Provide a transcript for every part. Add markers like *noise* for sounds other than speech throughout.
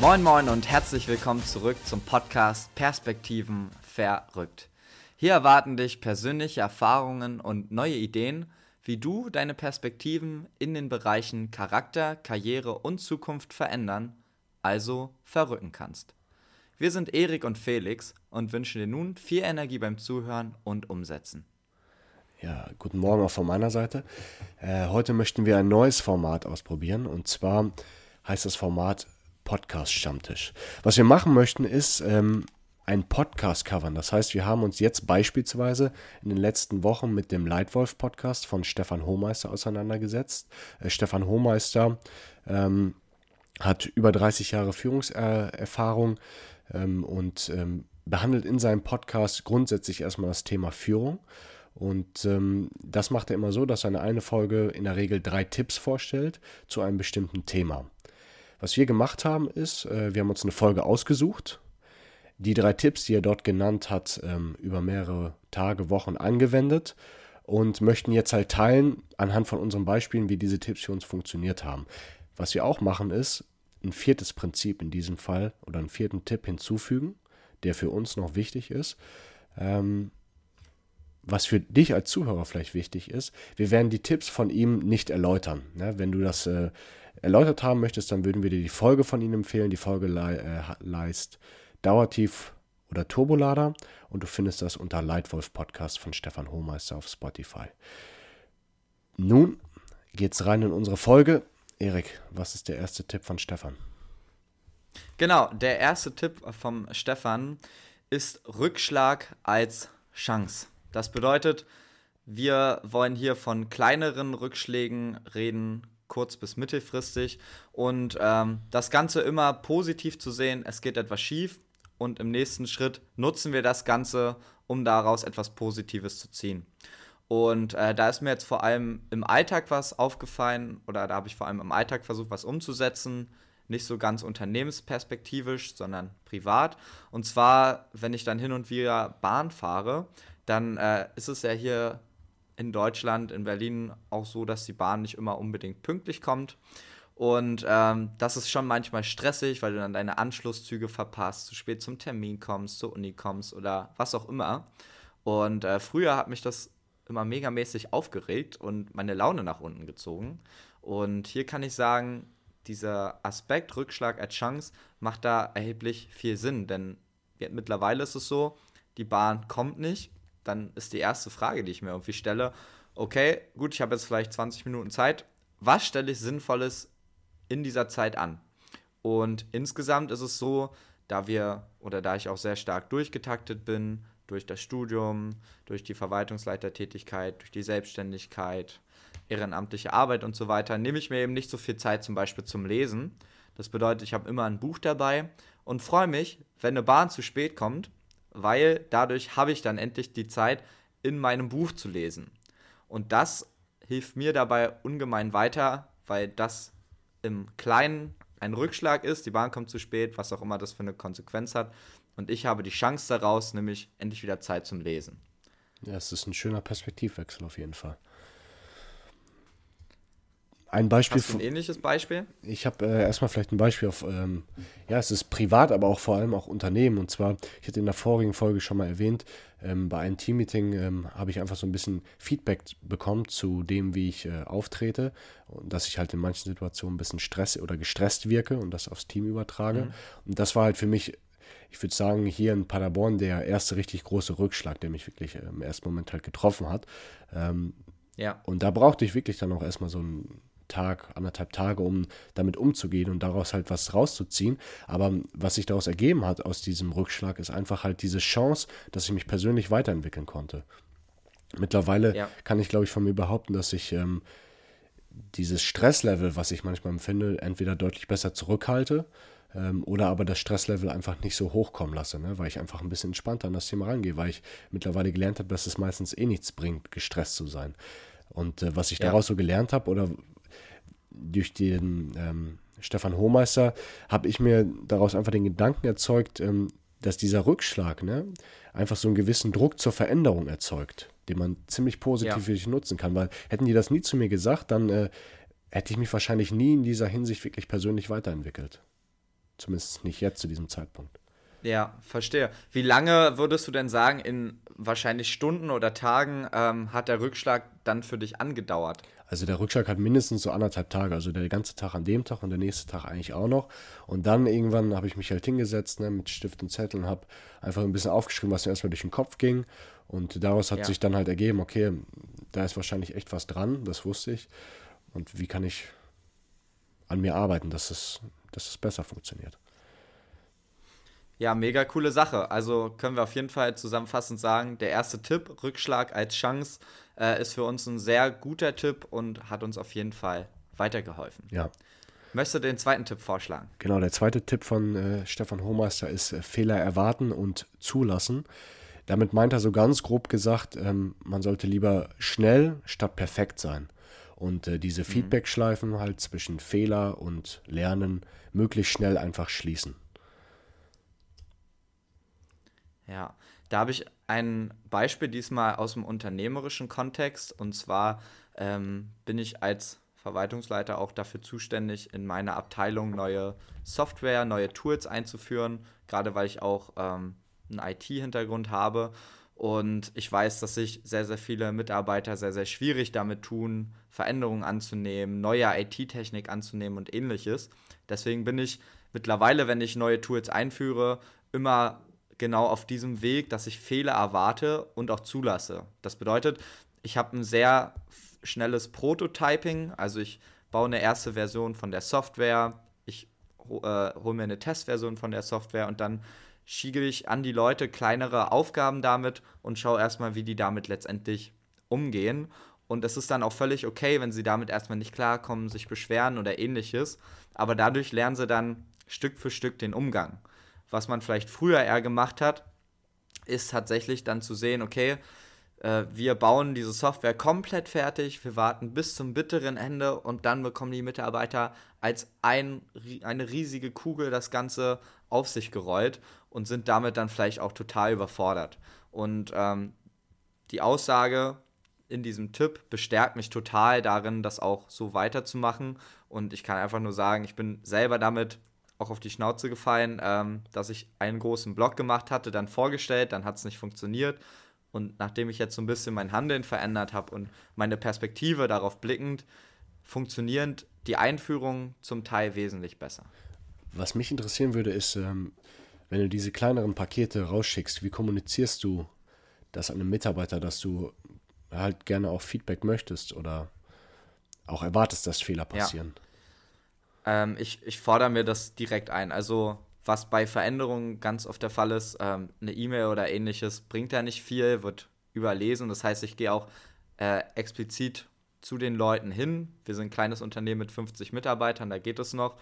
Moin Moin und herzlich willkommen zurück zum Podcast Perspektiven verrückt. Hier erwarten dich persönliche Erfahrungen und neue Ideen, wie du deine Perspektiven in den Bereichen Charakter, Karriere und Zukunft verändern, also verrücken kannst. Wir sind Erik und Felix und wünschen dir nun viel Energie beim Zuhören und Umsetzen. Ja, guten Morgen auch von meiner Seite. Äh, heute möchten wir ein neues Format ausprobieren und zwar heißt das Format Podcast Stammtisch. Was wir machen möchten ist ähm, ein Podcast covern. Das heißt, wir haben uns jetzt beispielsweise in den letzten Wochen mit dem Leitwolf Podcast von Stefan Hohmeister auseinandergesetzt. Äh, Stefan Hohmeister ähm, hat über 30 Jahre Führungserfahrung ähm, und ähm, behandelt in seinem Podcast grundsätzlich erstmal das Thema Führung. Und ähm, das macht er immer so, dass er eine Folge in der Regel drei Tipps vorstellt zu einem bestimmten Thema. Was wir gemacht haben, ist, äh, wir haben uns eine Folge ausgesucht, die drei Tipps, die er dort genannt hat, ähm, über mehrere Tage, Wochen angewendet und möchten jetzt halt teilen anhand von unseren Beispielen, wie diese Tipps für uns funktioniert haben. Was wir auch machen, ist ein viertes Prinzip in diesem Fall oder einen vierten Tipp hinzufügen, der für uns noch wichtig ist. Ähm, was für dich als Zuhörer vielleicht wichtig ist, wir werden die Tipps von ihm nicht erläutern. Ne? Wenn du das äh, erläutert haben möchtest, dann würden wir dir die Folge von ihm empfehlen. Die Folge le äh, leist Dauertief oder Turbolader und du findest das unter Leitwolf Podcast von Stefan Hohmeister auf Spotify. Nun geht's rein in unsere Folge. Erik, was ist der erste Tipp von Stefan? Genau, der erste Tipp vom Stefan ist Rückschlag als Chance. Das bedeutet, wir wollen hier von kleineren Rückschlägen reden, kurz- bis mittelfristig. Und ähm, das Ganze immer positiv zu sehen, es geht etwas schief und im nächsten Schritt nutzen wir das Ganze, um daraus etwas Positives zu ziehen. Und äh, da ist mir jetzt vor allem im Alltag was aufgefallen, oder da habe ich vor allem im Alltag versucht, was umzusetzen. Nicht so ganz unternehmensperspektivisch, sondern privat. Und zwar, wenn ich dann hin und wieder Bahn fahre, dann äh, ist es ja hier in Deutschland, in Berlin auch so, dass die Bahn nicht immer unbedingt pünktlich kommt. Und ähm, das ist schon manchmal stressig, weil du dann deine Anschlusszüge verpasst, zu spät zum Termin kommst, zur Uni kommst oder was auch immer. Und äh, früher hat mich das immer megamäßig aufgeregt und meine Laune nach unten gezogen. Und hier kann ich sagen, dieser Aspekt Rückschlag als Chance macht da erheblich viel Sinn, denn mittlerweile ist es so, die Bahn kommt nicht dann ist die erste Frage, die ich mir irgendwie stelle, okay, gut, ich habe jetzt vielleicht 20 Minuten Zeit, was stelle ich Sinnvolles in dieser Zeit an? Und insgesamt ist es so, da wir oder da ich auch sehr stark durchgetaktet bin, durch das Studium, durch die Verwaltungsleitertätigkeit, durch die Selbstständigkeit, ehrenamtliche Arbeit und so weiter, nehme ich mir eben nicht so viel Zeit zum Beispiel zum Lesen. Das bedeutet, ich habe immer ein Buch dabei und freue mich, wenn eine Bahn zu spät kommt, weil dadurch habe ich dann endlich die Zeit, in meinem Buch zu lesen. Und das hilft mir dabei ungemein weiter, weil das im Kleinen ein Rückschlag ist, die Bahn kommt zu spät, was auch immer das für eine Konsequenz hat. Und ich habe die Chance daraus, nämlich endlich wieder Zeit zum Lesen. Ja, es ist ein schöner Perspektivwechsel auf jeden Fall. Ein Beispiel. Hast du ein ähnliches Beispiel? Ich habe äh, erstmal vielleicht ein Beispiel auf, ähm, ja, es ist privat, aber auch vor allem auch Unternehmen. Und zwar, ich hatte in der vorigen Folge schon mal erwähnt, ähm, bei einem Teammeeting ähm, habe ich einfach so ein bisschen Feedback bekommen zu dem, wie ich äh, auftrete und dass ich halt in manchen Situationen ein bisschen stress oder gestresst wirke und das aufs Team übertrage. Mhm. Und das war halt für mich ich würde sagen, hier in Paderborn der erste richtig große Rückschlag, der mich wirklich äh, im ersten Moment halt getroffen hat. Ähm, ja. Und da brauchte ich wirklich dann auch erstmal so ein Tag, anderthalb Tage, um damit umzugehen und daraus halt was rauszuziehen. Aber was sich daraus ergeben hat aus diesem Rückschlag, ist einfach halt diese Chance, dass ich mich persönlich weiterentwickeln konnte. Mittlerweile ja. kann ich, glaube ich, von mir behaupten, dass ich ähm, dieses Stresslevel, was ich manchmal empfinde, entweder deutlich besser zurückhalte ähm, oder aber das Stresslevel einfach nicht so hochkommen lasse, ne? weil ich einfach ein bisschen entspannter an das Thema rangehe, weil ich mittlerweile gelernt habe, dass es meistens eh nichts bringt, gestresst zu sein. Und äh, was ich ja. daraus so gelernt habe oder durch den ähm, Stefan Hohmeister habe ich mir daraus einfach den Gedanken erzeugt, ähm, dass dieser Rückschlag ne, einfach so einen gewissen Druck zur Veränderung erzeugt, den man ziemlich positiv ja. für sich nutzen kann. Weil hätten die das nie zu mir gesagt, dann äh, hätte ich mich wahrscheinlich nie in dieser Hinsicht wirklich persönlich weiterentwickelt. Zumindest nicht jetzt zu diesem Zeitpunkt. Ja, verstehe. Wie lange würdest du denn sagen, in wahrscheinlich Stunden oder Tagen ähm, hat der Rückschlag dann für dich angedauert? Also der Rückschlag hat mindestens so anderthalb Tage, also der ganze Tag an dem Tag und der nächste Tag eigentlich auch noch. Und dann irgendwann habe ich mich halt hingesetzt ne, mit Stift und Zettel und habe einfach ein bisschen aufgeschrieben, was mir erstmal durch den Kopf ging. Und daraus hat ja. sich dann halt ergeben, okay, da ist wahrscheinlich echt was dran, das wusste ich. Und wie kann ich an mir arbeiten, dass es, dass es besser funktioniert. Ja, mega coole Sache. Also können wir auf jeden Fall zusammenfassend sagen, der erste Tipp, Rückschlag als Chance, äh, ist für uns ein sehr guter Tipp und hat uns auf jeden Fall weitergeholfen. Ja. Möchtest du den zweiten Tipp vorschlagen? Genau, der zweite Tipp von äh, Stefan Hohmeister ist äh, Fehler erwarten und zulassen. Damit meint er so ganz grob gesagt, ähm, man sollte lieber schnell statt perfekt sein. Und äh, diese mhm. Feedback-Schleifen halt zwischen Fehler und Lernen möglichst schnell einfach schließen. Ja, da habe ich ein Beispiel diesmal aus dem unternehmerischen Kontext. Und zwar ähm, bin ich als Verwaltungsleiter auch dafür zuständig, in meiner Abteilung neue Software, neue Tools einzuführen, gerade weil ich auch ähm, einen IT-Hintergrund habe. Und ich weiß, dass sich sehr, sehr viele Mitarbeiter sehr, sehr schwierig damit tun, Veränderungen anzunehmen, neue IT-Technik anzunehmen und ähnliches. Deswegen bin ich mittlerweile, wenn ich neue Tools einführe, immer genau auf diesem Weg, dass ich Fehler erwarte und auch zulasse. Das bedeutet, ich habe ein sehr schnelles Prototyping, also ich baue eine erste Version von der Software, ich äh, hole mir eine Testversion von der Software und dann schiege ich an die Leute kleinere Aufgaben damit und schaue erstmal, wie die damit letztendlich umgehen. Und es ist dann auch völlig okay, wenn sie damit erstmal nicht klarkommen, sich beschweren oder ähnliches. Aber dadurch lernen sie dann Stück für Stück den Umgang was man vielleicht früher eher gemacht hat, ist tatsächlich dann zu sehen, okay, äh, wir bauen diese Software komplett fertig, wir warten bis zum bitteren Ende und dann bekommen die Mitarbeiter als ein, eine riesige Kugel das Ganze auf sich gerollt und sind damit dann vielleicht auch total überfordert. Und ähm, die Aussage in diesem Tipp bestärkt mich total darin, das auch so weiterzumachen. Und ich kann einfach nur sagen, ich bin selber damit auch auf die Schnauze gefallen, ähm, dass ich einen großen Blog gemacht hatte, dann vorgestellt, dann hat es nicht funktioniert. Und nachdem ich jetzt so ein bisschen mein Handeln verändert habe und meine Perspektive darauf blickend, funktionierend die Einführung zum Teil wesentlich besser. Was mich interessieren würde, ist, ähm, wenn du diese kleineren Pakete rausschickst, wie kommunizierst du das an einen Mitarbeiter, dass du halt gerne auch Feedback möchtest oder auch erwartest, dass Fehler passieren? Ja. Ähm, ich, ich fordere mir das direkt ein. Also, was bei Veränderungen ganz oft der Fall ist, ähm, eine E-Mail oder ähnliches bringt ja nicht viel, wird überlesen. Das heißt, ich gehe auch äh, explizit zu den Leuten hin. Wir sind ein kleines Unternehmen mit 50 Mitarbeitern, da geht es noch.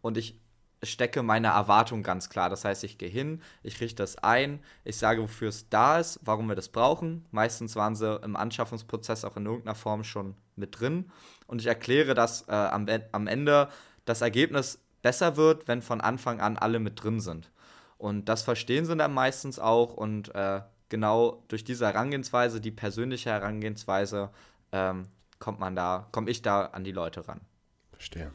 Und ich stecke meine Erwartung ganz klar. Das heißt, ich gehe hin, ich richte das ein, ich sage, wofür es da ist, warum wir das brauchen. Meistens waren sie im Anschaffungsprozess auch in irgendeiner Form schon mit drin. Und ich erkläre das äh, am, am Ende das Ergebnis besser wird, wenn von Anfang an alle mit drin sind. Und das verstehen sie dann meistens auch und äh, genau durch diese Herangehensweise, die persönliche Herangehensweise, ähm, kommt man da, komme ich da an die Leute ran. Verstehe.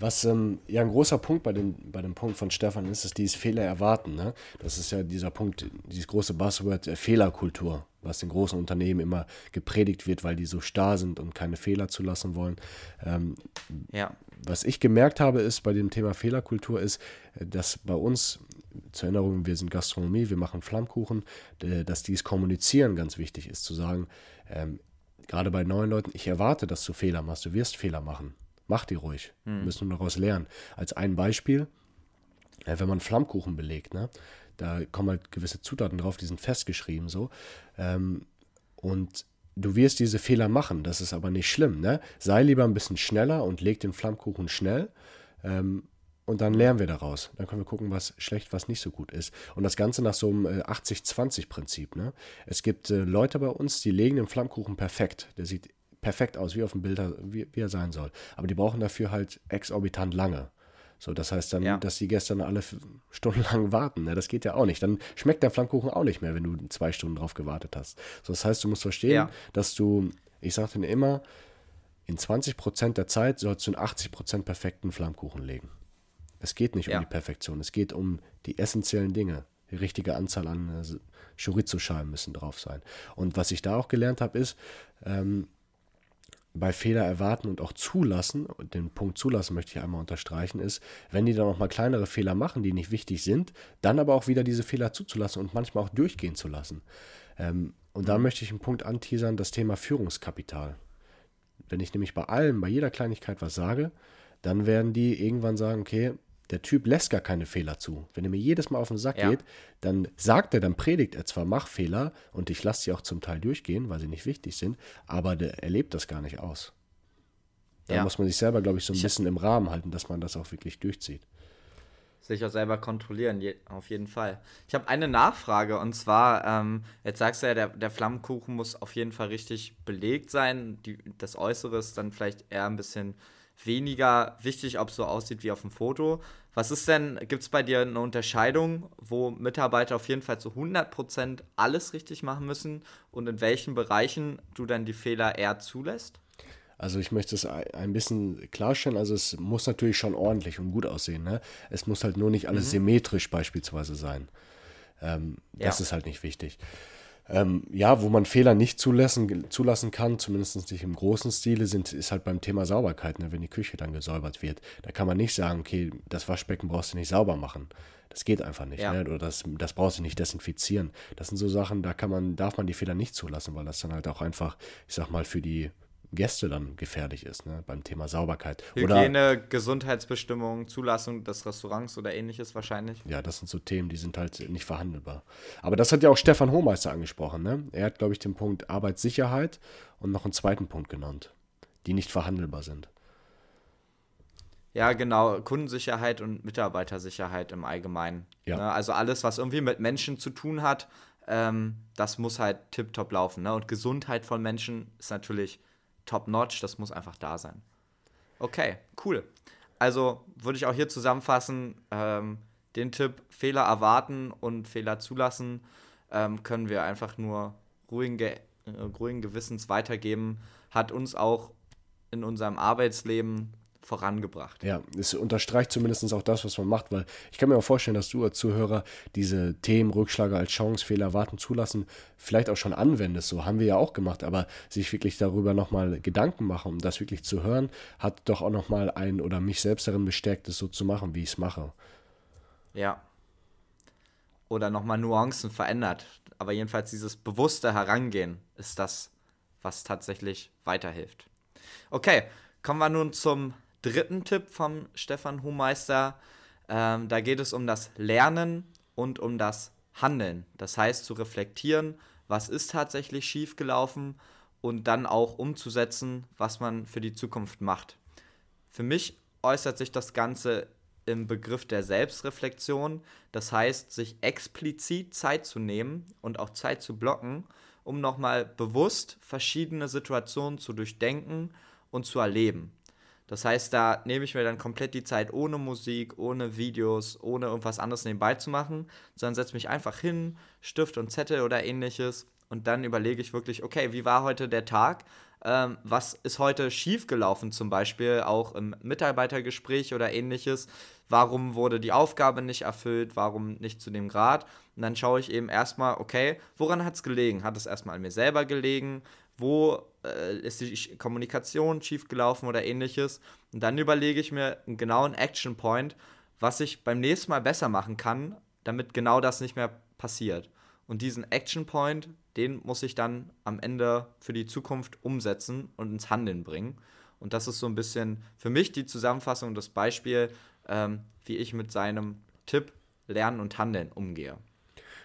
Was ähm, ja ein großer Punkt bei dem, bei dem Punkt von Stefan ist, ist dieses Fehler erwarten. Ne? Das ist ja dieser Punkt, dieses große Buzzword äh, Fehlerkultur, was in großen Unternehmen immer gepredigt wird, weil die so starr sind und keine Fehler zulassen wollen. Ähm, ja. Was ich gemerkt habe, ist bei dem Thema Fehlerkultur, ist, äh, dass bei uns, zur Erinnerung, wir sind Gastronomie, wir machen Flammkuchen, dass dieses Kommunizieren ganz wichtig ist, zu sagen, ähm, gerade bei neuen Leuten, ich erwarte, dass du Fehler machst, du wirst Fehler machen. Mach die ruhig. Mhm. Wir müssen nur daraus lernen. Als ein Beispiel, äh, wenn man Flammkuchen belegt, ne, da kommen halt gewisse Zutaten drauf, die sind festgeschrieben so. Ähm, und du wirst diese Fehler machen, das ist aber nicht schlimm. Ne? Sei lieber ein bisschen schneller und leg den Flammkuchen schnell. Ähm, und dann lernen wir daraus. Dann können wir gucken, was schlecht, was nicht so gut ist. Und das Ganze nach so einem 80-20-Prinzip. Äh, ne? Es gibt äh, Leute bei uns, die legen den Flammkuchen perfekt. Der sieht perfekt aus, wie auf dem Bild, wie, wie er sein soll. Aber die brauchen dafür halt exorbitant lange. So, das heißt dann, ja. dass die Gäste dann alle stundenlang *laughs* warten. Ne? Das geht ja auch nicht. Dann schmeckt der Flammkuchen auch nicht mehr, wenn du zwei Stunden drauf gewartet hast. So, das heißt, du musst verstehen, ja. dass du, ich sage dir immer, in 20% der Zeit sollst du einen 80% perfekten Flammkuchen legen. Es geht nicht ja. um die Perfektion, es geht um die essentiellen Dinge. Die richtige Anzahl an äh, Chorizo-Scheiben müssen drauf sein. Und was ich da auch gelernt habe, ist, ähm, bei Fehler erwarten und auch zulassen, und den Punkt zulassen möchte ich einmal unterstreichen, ist, wenn die dann auch mal kleinere Fehler machen, die nicht wichtig sind, dann aber auch wieder diese Fehler zuzulassen und manchmal auch durchgehen zu lassen. Ähm, und da mhm. möchte ich einen Punkt anteasern, das Thema Führungskapital. Wenn ich nämlich bei allem, bei jeder Kleinigkeit was sage, dann werden die irgendwann sagen, okay, der Typ lässt gar keine Fehler zu. Wenn er mir jedes Mal auf den Sack ja. geht, dann sagt er, dann predigt er zwar, mach Fehler und ich lasse sie auch zum Teil durchgehen, weil sie nicht wichtig sind, aber der, er lebt das gar nicht aus. Da ja. muss man sich selber, glaube ich, so ein ich bisschen im Rahmen halten, dass man das auch wirklich durchzieht. Sich auch selber kontrollieren, je, auf jeden Fall. Ich habe eine Nachfrage und zwar, ähm, jetzt sagst du ja, der, der Flammkuchen muss auf jeden Fall richtig belegt sein. Die, das Äußere ist dann vielleicht eher ein bisschen weniger wichtig, ob es so aussieht wie auf dem Foto. Was ist denn, gibt es bei dir eine Unterscheidung, wo Mitarbeiter auf jeden Fall zu 100% alles richtig machen müssen und in welchen Bereichen du dann die Fehler eher zulässt? Also ich möchte es ein bisschen klarstellen. Also es muss natürlich schon ordentlich und gut aussehen. Ne? Es muss halt nur nicht alles mhm. symmetrisch beispielsweise sein. Ähm, ja. Das ist halt nicht wichtig. Ähm, ja, wo man Fehler nicht zulassen, zulassen kann, zumindest nicht im großen Stile, sind, ist halt beim Thema Sauberkeit, ne, wenn die Küche dann gesäubert wird. Da kann man nicht sagen, okay, das Waschbecken brauchst du nicht sauber machen. Das geht einfach nicht. Ja. Ne? Oder das, das brauchst du nicht desinfizieren. Das sind so Sachen, da kann man, darf man die Fehler nicht zulassen, weil das dann halt auch einfach, ich sag mal, für die Gäste dann gefährlich ist, ne, beim Thema Sauberkeit. Hygiene, oder, Gesundheitsbestimmungen, Zulassung des Restaurants oder ähnliches wahrscheinlich. Ja, das sind so Themen, die sind halt nicht verhandelbar. Aber das hat ja auch Stefan Hohmeister angesprochen. Ne? Er hat, glaube ich, den Punkt Arbeitssicherheit und noch einen zweiten Punkt genannt, die nicht verhandelbar sind. Ja, genau. Kundensicherheit und Mitarbeitersicherheit im Allgemeinen. Ja. Ne? Also alles, was irgendwie mit Menschen zu tun hat, ähm, das muss halt tiptop laufen. Ne? Und Gesundheit von Menschen ist natürlich top-notch, das muss einfach da sein. Okay, cool. Also würde ich auch hier zusammenfassen, ähm, den Tipp Fehler erwarten und Fehler zulassen ähm, können wir einfach nur ruhigen, Ge äh, ruhigen Gewissens weitergeben. Hat uns auch in unserem Arbeitsleben vorangebracht. Ja, es unterstreicht zumindest auch das, was man macht, weil ich kann mir auch vorstellen, dass du als Zuhörer diese Themen, Rückschläge als Chance, Fehler warten, zulassen, vielleicht auch schon anwendest. So haben wir ja auch gemacht, aber sich wirklich darüber nochmal Gedanken machen, um das wirklich zu hören, hat doch auch nochmal ein oder mich selbst darin bestärkt, es so zu machen, wie ich es mache. Ja. Oder nochmal Nuancen verändert. Aber jedenfalls dieses bewusste Herangehen ist das, was tatsächlich weiterhilft. Okay, kommen wir nun zum dritten Tipp vom Stefan Huhmeister. Ähm, da geht es um das Lernen und um das Handeln. Das heißt, zu reflektieren, was ist tatsächlich schiefgelaufen und dann auch umzusetzen, was man für die Zukunft macht. Für mich äußert sich das Ganze im Begriff der Selbstreflexion. Das heißt, sich explizit Zeit zu nehmen und auch Zeit zu blocken, um nochmal bewusst verschiedene Situationen zu durchdenken und zu erleben. Das heißt, da nehme ich mir dann komplett die Zeit ohne Musik, ohne Videos, ohne irgendwas anderes nebenbei zu machen, sondern setze mich einfach hin, Stift und Zettel oder ähnliches und dann überlege ich wirklich, okay, wie war heute der Tag? Ähm, was ist heute schiefgelaufen, zum Beispiel auch im Mitarbeitergespräch oder ähnliches? Warum wurde die Aufgabe nicht erfüllt? Warum nicht zu dem Grad? Und dann schaue ich eben erstmal, okay, woran hat es gelegen? Hat es erstmal an mir selber gelegen? wo äh, ist die Kommunikation schiefgelaufen oder ähnliches. Und dann überlege ich mir einen genauen Action Point, was ich beim nächsten Mal besser machen kann, damit genau das nicht mehr passiert. Und diesen Action Point, den muss ich dann am Ende für die Zukunft umsetzen und ins Handeln bringen. Und das ist so ein bisschen für mich die Zusammenfassung, das Beispiel, ähm, wie ich mit seinem Tipp Lernen und Handeln umgehe.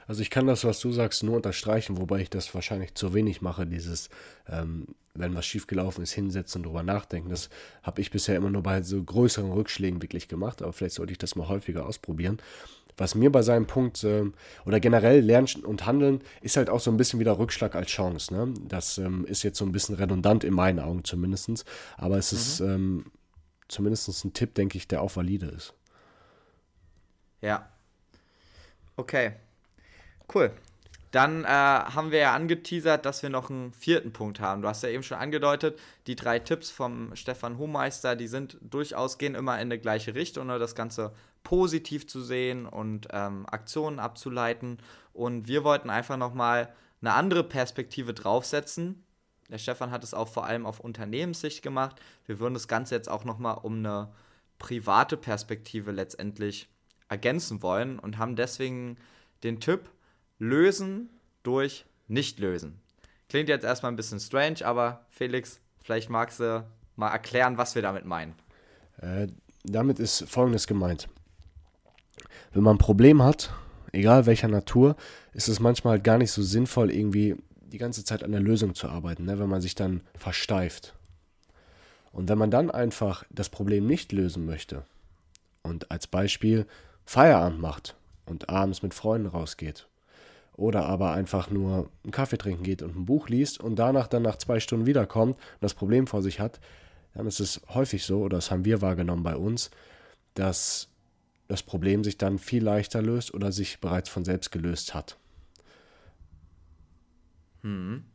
Also ich kann das, was du sagst, nur unterstreichen, wobei ich das wahrscheinlich zu wenig mache, dieses, ähm, wenn was schiefgelaufen ist, hinsetzen und drüber nachdenken. Das habe ich bisher immer nur bei so größeren Rückschlägen wirklich gemacht, aber vielleicht sollte ich das mal häufiger ausprobieren. Was mir bei seinem Punkt äh, oder generell Lernen und Handeln ist halt auch so ein bisschen wieder Rückschlag als Chance. Ne? Das ähm, ist jetzt so ein bisschen redundant in meinen Augen zumindest, aber es mhm. ist ähm, zumindest ein Tipp, denke ich, der auch valide ist. Ja. Okay. Cool. Dann äh, haben wir ja angeteasert, dass wir noch einen vierten Punkt haben. Du hast ja eben schon angedeutet, die drei Tipps vom Stefan Hohmeister, die sind durchaus, gehen immer in eine gleiche Richtung, ne? das Ganze positiv zu sehen und ähm, Aktionen abzuleiten. Und wir wollten einfach nochmal eine andere Perspektive draufsetzen. Der Stefan hat es auch vor allem auf Unternehmenssicht gemacht. Wir würden das Ganze jetzt auch nochmal um eine private Perspektive letztendlich ergänzen wollen und haben deswegen den Tipp, lösen durch nicht lösen. Klingt jetzt erstmal ein bisschen strange, aber Felix, vielleicht magst du mal erklären, was wir damit meinen. Äh, damit ist Folgendes gemeint. Wenn man ein Problem hat, egal welcher Natur, ist es manchmal halt gar nicht so sinnvoll, irgendwie die ganze Zeit an der Lösung zu arbeiten, ne, wenn man sich dann versteift. Und wenn man dann einfach das Problem nicht lösen möchte und als Beispiel Feierabend macht und abends mit Freunden rausgeht oder aber einfach nur einen Kaffee trinken geht und ein Buch liest und danach dann nach zwei Stunden wiederkommt und das Problem vor sich hat, dann ist es häufig so, oder das haben wir wahrgenommen bei uns, dass das Problem sich dann viel leichter löst oder sich bereits von selbst gelöst hat. Hm.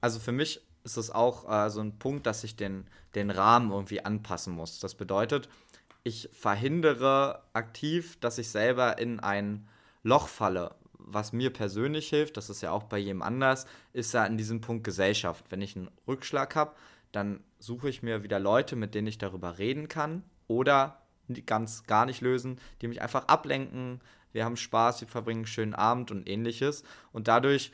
Also für mich ist es auch äh, so ein Punkt, dass ich den, den Rahmen irgendwie anpassen muss. Das bedeutet, ich verhindere aktiv, dass ich selber in ein Loch falle, was mir persönlich hilft, das ist ja auch bei jedem anders, ist ja in diesem Punkt Gesellschaft. Wenn ich einen Rückschlag habe, dann suche ich mir wieder Leute, mit denen ich darüber reden kann oder ganz gar nicht lösen, die mich einfach ablenken. Wir haben Spaß, wir verbringen einen schönen Abend und ähnliches. Und dadurch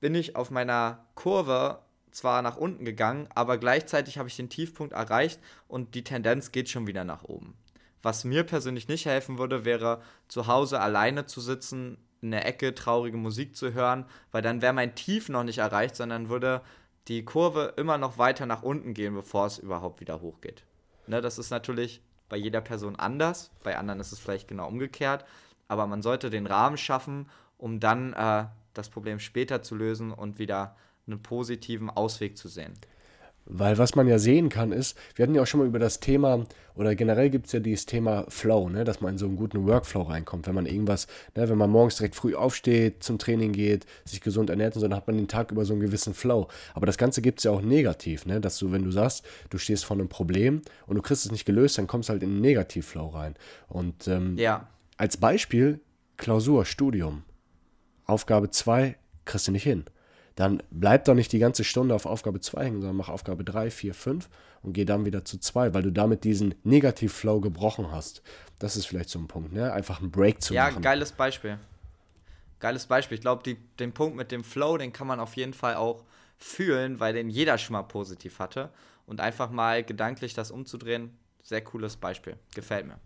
bin ich auf meiner Kurve zwar nach unten gegangen, aber gleichzeitig habe ich den Tiefpunkt erreicht und die Tendenz geht schon wieder nach oben. Was mir persönlich nicht helfen würde, wäre zu Hause alleine zu sitzen, in der Ecke traurige Musik zu hören, weil dann wäre mein Tief noch nicht erreicht, sondern würde die Kurve immer noch weiter nach unten gehen, bevor es überhaupt wieder hochgeht. Ne, das ist natürlich bei jeder Person anders, bei anderen ist es vielleicht genau umgekehrt, aber man sollte den Rahmen schaffen, um dann äh, das Problem später zu lösen und wieder einen positiven Ausweg zu sehen. Weil was man ja sehen kann ist, wir hatten ja auch schon mal über das Thema, oder generell gibt es ja dieses Thema Flow, ne, dass man in so einen guten Workflow reinkommt. Wenn man irgendwas, ne, wenn man morgens direkt früh aufsteht, zum Training geht, sich gesund ernährt und so, dann hat man den Tag über so einen gewissen Flow. Aber das Ganze gibt es ja auch negativ, ne, dass du, wenn du sagst, du stehst vor einem Problem und du kriegst es nicht gelöst, dann kommst du halt in einen Negativflow rein. Und ähm, ja. als Beispiel, Klausur, Studium, Aufgabe 2 kriegst du nicht hin dann bleib doch nicht die ganze Stunde auf Aufgabe 2 hängen, sondern mach Aufgabe 3, 4, 5 und geh dann wieder zu 2, weil du damit diesen Negativ-Flow gebrochen hast. Das ist vielleicht so ein Punkt, ne? Einfach einen Break zu ja, machen. Ja, geiles Beispiel. Geiles Beispiel. Ich glaube, den Punkt mit dem Flow, den kann man auf jeden Fall auch fühlen, weil den jeder schon mal positiv hatte. Und einfach mal gedanklich das umzudrehen, sehr cooles Beispiel. Gefällt mir.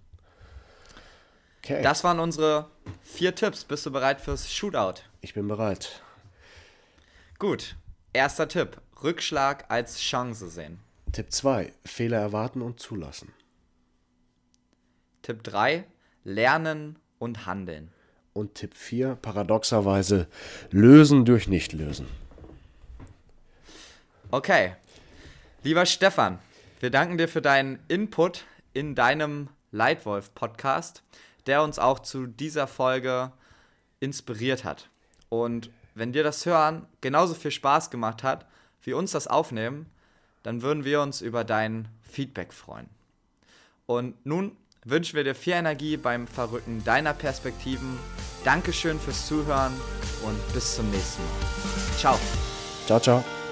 Okay. Das waren unsere vier Tipps. Bist du bereit fürs Shootout? Ich bin bereit. Gut. Erster Tipp: Rückschlag als Chance sehen. Tipp 2: Fehler erwarten und zulassen. Tipp 3: Lernen und handeln. Und Tipp 4: Paradoxerweise lösen durch Nichtlösen. Okay. Lieber Stefan, wir danken dir für deinen Input in deinem Leitwolf-Podcast, der uns auch zu dieser Folge inspiriert hat. Und wenn dir das Hören genauso viel Spaß gemacht hat, wie uns das Aufnehmen, dann würden wir uns über dein Feedback freuen. Und nun wünschen wir dir viel Energie beim Verrücken deiner Perspektiven. Dankeschön fürs Zuhören und bis zum nächsten Mal. Ciao. Ciao, ciao.